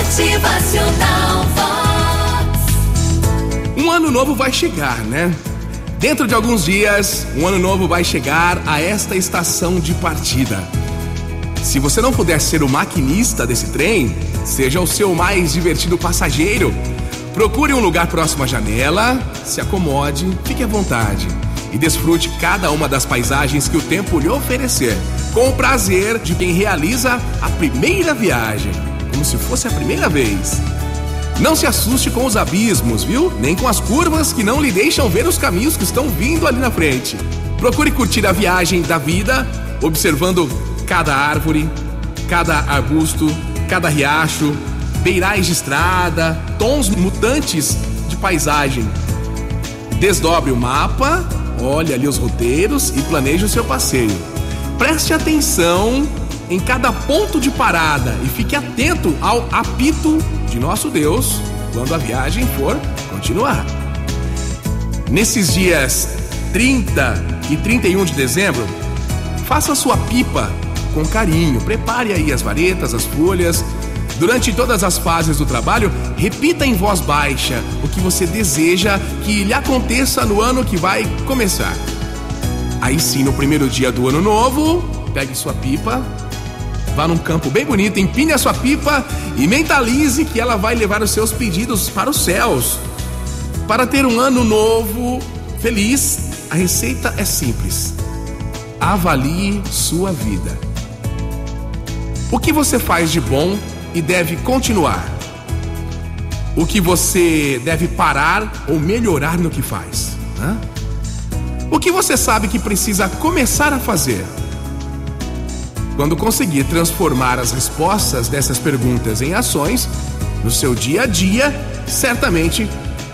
Motivacional Vox. Um ano novo vai chegar, né? Dentro de alguns dias, um ano novo vai chegar a esta estação de partida. Se você não puder ser o maquinista desse trem, seja o seu mais divertido passageiro. Procure um lugar próximo à janela, se acomode, fique à vontade e desfrute cada uma das paisagens que o tempo lhe oferecer, com o prazer de quem realiza a primeira viagem, como se fosse a primeira vez. Não se assuste com os abismos, viu? Nem com as curvas que não lhe deixam ver os caminhos que estão vindo ali na frente. Procure curtir a viagem da vida, observando cada árvore, cada arbusto, cada riacho, beirais de estrada, tons mutantes de paisagem. Desdobre o mapa, olhe ali os roteiros e planeje o seu passeio. Preste atenção em cada ponto de parada e fique atento ao apito de nosso Deus quando a viagem for continuar. Nesses dias 30 e 31 de dezembro, faça sua pipa com carinho. Prepare aí as varetas, as folhas. Durante todas as fases do trabalho, repita em voz baixa o que você deseja que lhe aconteça no ano que vai começar. Aí sim, no primeiro dia do ano novo, pegue sua pipa, vá num campo bem bonito, empine a sua pipa e mentalize que ela vai levar os seus pedidos para os céus. Para ter um ano novo feliz, a receita é simples. Avalie sua vida. O que você faz de bom e deve continuar? O que você deve parar ou melhorar no que faz? O que você sabe que precisa começar a fazer? Quando conseguir transformar as respostas dessas perguntas em ações, no seu dia a dia, certamente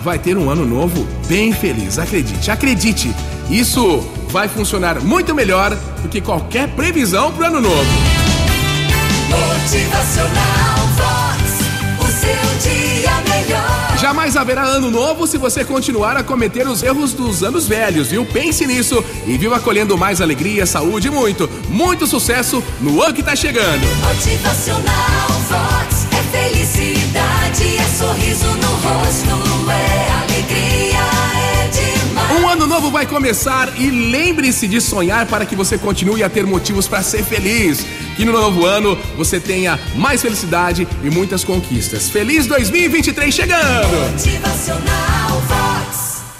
vai ter um ano novo bem feliz. Acredite, acredite, isso vai funcionar muito melhor do que qualquer previsão para o ano novo. Motivacional Jamais haverá ano novo se você continuar a cometer os erros dos anos velhos, viu? Pense nisso e viva colhendo mais alegria, saúde e muito, muito sucesso no ano que tá chegando. Motivacional novo vai começar e lembre-se de sonhar para que você continue a ter motivos para ser feliz. Que no novo ano você tenha mais felicidade e muitas conquistas. Feliz 2023 chegando! Motivacional